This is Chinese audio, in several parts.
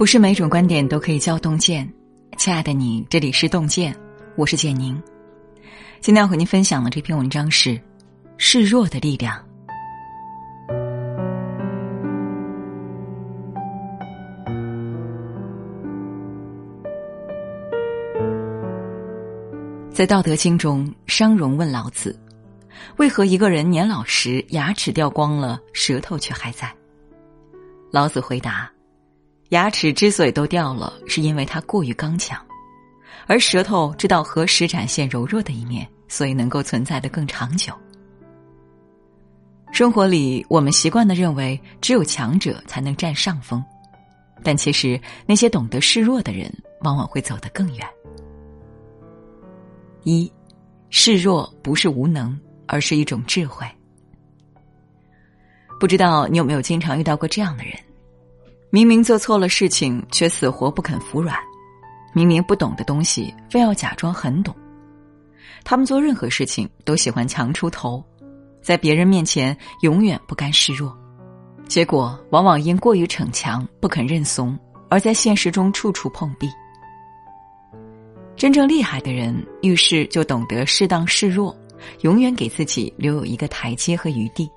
不是每种观点都可以叫洞见，亲爱的你，这里是洞见，我是简宁。今天要和您分享的这篇文章是《示弱的力量》。在《道德经》中，商容问老子：“为何一个人年老时牙齿掉光了，舌头却还在？”老子回答。牙齿之所以都掉了，是因为它过于刚强，而舌头知道何时展现柔弱的一面，所以能够存在的更长久。生活里，我们习惯的认为只有强者才能占上风，但其实那些懂得示弱的人，往往会走得更远。一，示弱不是无能，而是一种智慧。不知道你有没有经常遇到过这样的人？明明做错了事情，却死活不肯服软；明明不懂的东西，非要假装很懂。他们做任何事情都喜欢强出头，在别人面前永远不甘示弱，结果往往因过于逞强，不肯认怂，而在现实中处处碰壁。真正厉害的人，遇事就懂得适当示弱，永远给自己留有一个台阶和余地。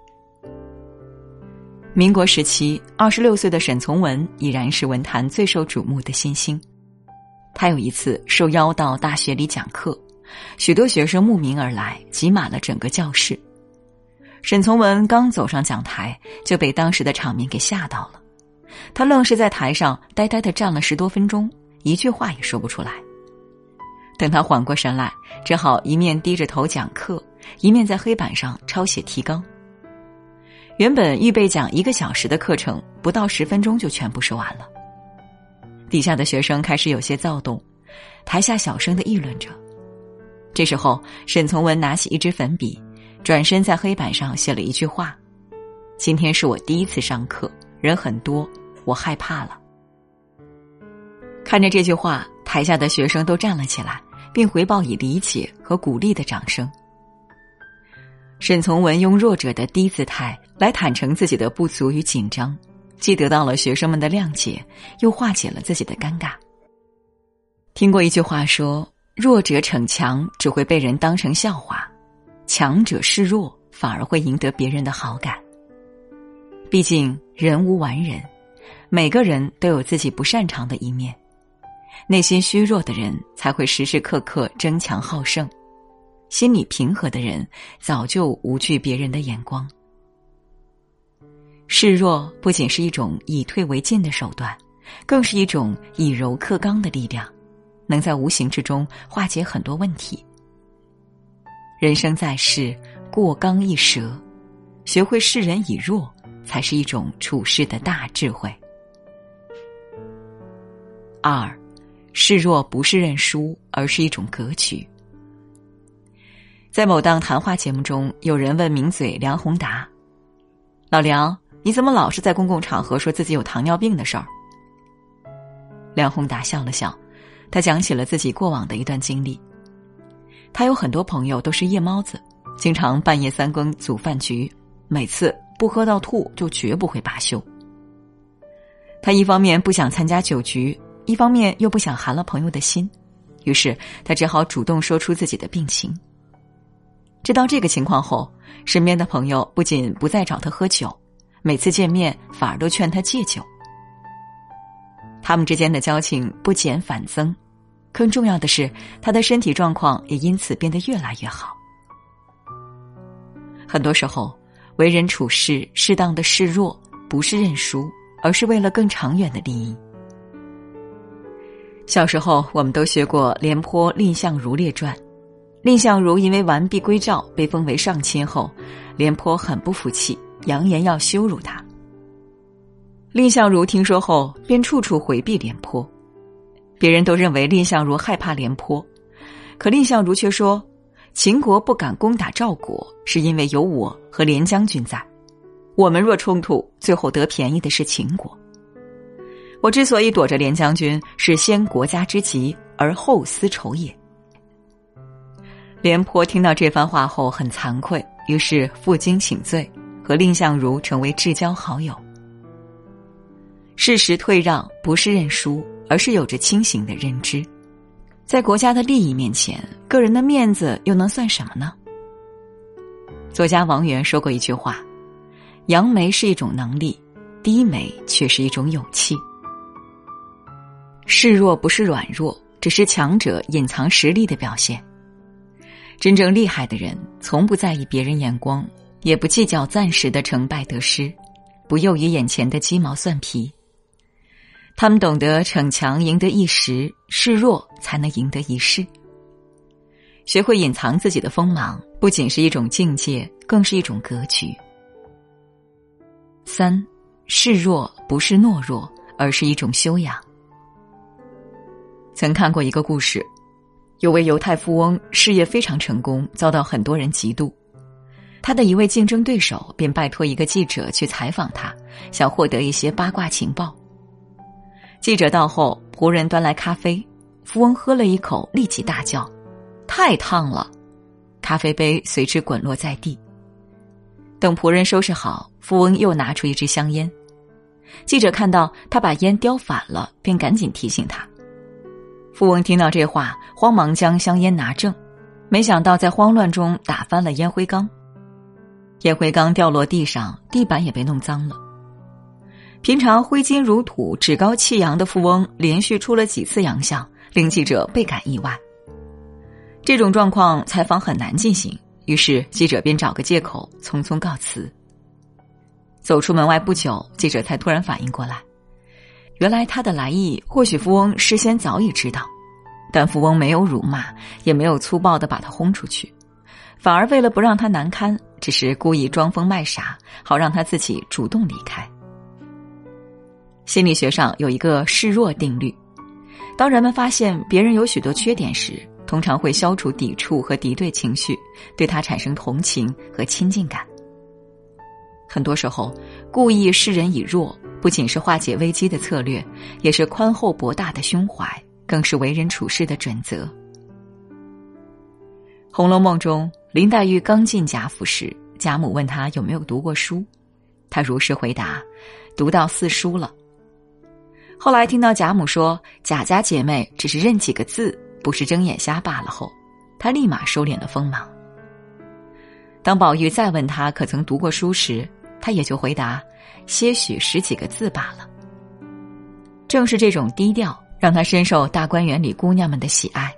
民国时期，二十六岁的沈从文已然是文坛最受瞩目的新星。他有一次受邀到大学里讲课，许多学生慕名而来，挤满了整个教室。沈从文刚走上讲台，就被当时的场面给吓到了。他愣是在台上呆呆的站了十多分钟，一句话也说不出来。等他缓过神来，只好一面低着头讲课，一面在黑板上抄写提纲。原本预备讲一个小时的课程，不到十分钟就全部说完了。底下的学生开始有些躁动，台下小声的议论着。这时候，沈从文拿起一支粉笔，转身在黑板上写了一句话：“今天是我第一次上课，人很多，我害怕了。”看着这句话，台下的学生都站了起来，并回报以理解和鼓励的掌声。沈从文用弱者的低姿态来坦诚自己的不足与紧张，既得到了学生们的谅解，又化解了自己的尴尬。听过一句话说：“弱者逞强只会被人当成笑话，强者示弱反而会赢得别人的好感。”毕竟人无完人，每个人都有自己不擅长的一面，内心虚弱的人才会时时刻刻争强好胜。心理平和的人，早就无惧别人的眼光。示弱不仅是一种以退为进的手段，更是一种以柔克刚的力量，能在无形之中化解很多问题。人生在世，过刚易折，学会示人以弱，才是一种处事的大智慧。二，示弱不是认输，而是一种格局。在某档谈话节目中，有人问名嘴梁宏达：“老梁，你怎么老是在公共场合说自己有糖尿病的事儿？”梁宏达笑了笑，他讲起了自己过往的一段经历。他有很多朋友都是夜猫子，经常半夜三更组饭局，每次不喝到吐就绝不会罢休。他一方面不想参加酒局，一方面又不想寒了朋友的心，于是他只好主动说出自己的病情。知道这个情况后，身边的朋友不仅不再找他喝酒，每次见面反而都劝他戒酒。他们之间的交情不减反增，更重要的是，他的身体状况也因此变得越来越好。很多时候，为人处事适当的示弱，不是认输，而是为了更长远的利益。小时候，我们都学过廉颇蔺相如列传。蔺相如因为完璧归赵被封为上卿后，廉颇很不服气，扬言要羞辱他。蔺相如听说后，便处处回避廉颇。别人都认为蔺相如害怕廉颇，可蔺相如却说：“秦国不敢攻打赵国，是因为有我和廉将军在。我们若冲突，最后得便宜的是秦国。我之所以躲着廉将军，是先国家之急，而后私仇也。”廉颇听到这番话后很惭愧，于是负荆请罪，和蔺相如成为至交好友。事实退让不是认输，而是有着清醒的认知。在国家的利益面前，个人的面子又能算什么呢？作家王源说过一句话：“扬眉是一种能力，低眉却是一种勇气。示弱不是软弱，只是强者隐藏实力的表现。真正厉害的人，从不在意别人眼光，也不计较暂时的成败得失，不囿于眼前的鸡毛蒜皮。”他们懂得逞强赢得一时，示弱才能赢得一世。学会隐藏自己的锋芒，不仅是一种境界，更是一种格局。三，示弱不是懦弱，而是一种修养。曾看过一个故事，有位犹太富翁事业非常成功，遭到很多人嫉妒。他的一位竞争对手便拜托一个记者去采访他，想获得一些八卦情报。记者到后，仆人端来咖啡，富翁喝了一口，立即大叫：“太烫了！”咖啡杯随之滚落在地。等仆人收拾好，富翁又拿出一支香烟。记者看到他把烟叼反了，便赶紧提醒他。富翁听到这话，慌忙将香烟拿正，没想到在慌乱中打翻了烟灰缸，烟灰缸掉落地上，地板也被弄脏了。平常挥金如土、趾高气扬的富翁，连续出了几次洋相，令记者倍感意外。这种状况，采访很难进行，于是记者便找个借口匆匆告辞。走出门外不久，记者才突然反应过来，原来他的来意，或许富翁事先早已知道，但富翁没有辱骂，也没有粗暴的把他轰出去，反而为了不让他难堪，只是故意装疯卖傻，好让他自己主动离开。心理学上有一个示弱定律：当人们发现别人有许多缺点时，通常会消除抵触和敌对情绪，对他产生同情和亲近感。很多时候，故意示人以弱，不仅是化解危机的策略，也是宽厚博大的胸怀，更是为人处事的准则。《红楼梦》中，林黛玉刚进贾府时，贾母问她有没有读过书，她如实回答：“读到四书了。”后来听到贾母说贾家姐妹只是认几个字，不是睁眼瞎罢了后，她立马收敛了锋芒。当宝玉再问她可曾读过书时，他也就回答些许十几个字罢了。正是这种低调，让他深受大观园里姑娘们的喜爱。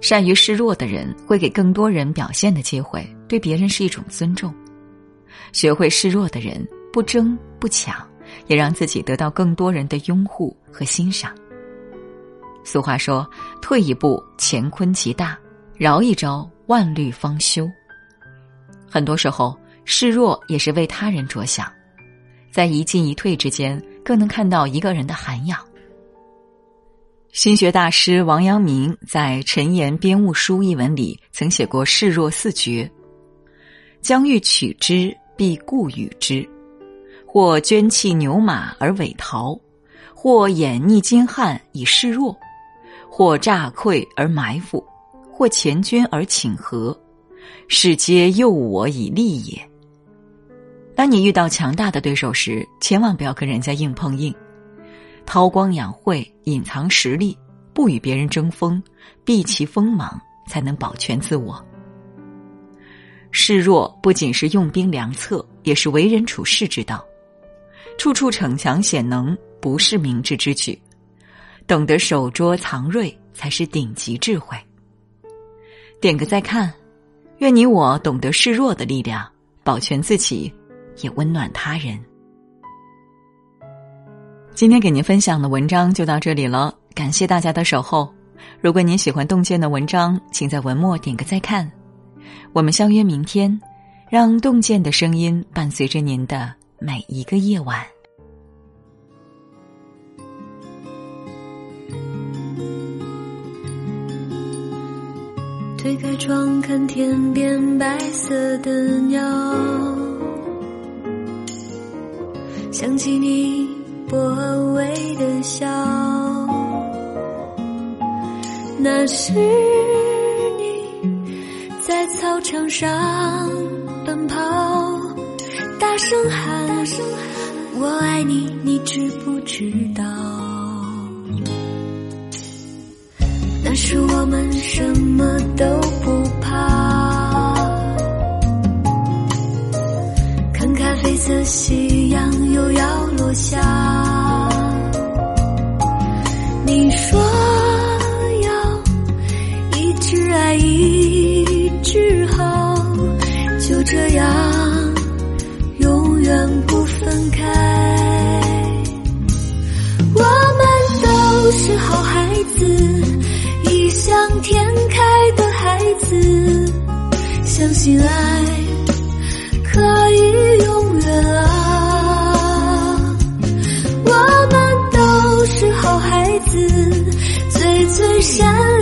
善于示弱的人，会给更多人表现的机会，对别人是一种尊重。学会示弱的人，不争不抢。也让自己得到更多人的拥护和欣赏。俗话说：“退一步，乾坤极大；饶一招，万虑方休。”很多时候，示弱也是为他人着想，在一进一退之间，更能看到一个人的涵养。心学大师王阳明在《陈言编务书》一文里曾写过示弱四绝：将欲取之，必固与之。或捐弃牛马而委逃，或掩匿金汉以示弱，或诈溃而埋伏，或前军而请和，是皆诱我以利也。当你遇到强大的对手时，千万不要跟人家硬碰硬，韬光养晦，隐藏实力，不与别人争锋，避其锋芒，才能保全自我。示弱不仅是用兵良策，也是为人处事之道。处处逞强显能不是明智之举，懂得守拙藏锐才是顶级智慧。点个再看，愿你我懂得示弱的力量，保全自己，也温暖他人。今天给您分享的文章就到这里了，感谢大家的守候。如果您喜欢洞见的文章，请在文末点个再看。我们相约明天，让洞见的声音伴随着您的。每一个夜晚。推开窗，看天边白色的鸟，想起你薄微的笑，那是你在操场上奔跑。大声喊。大声喊我爱你，你知不知道？那时我们什么都不怕，看咖啡色夕阳又要落下。你说要一直爱，一直好，就这样永远不分开。我们都是好孩子，异想天开的孩子，相信爱。想。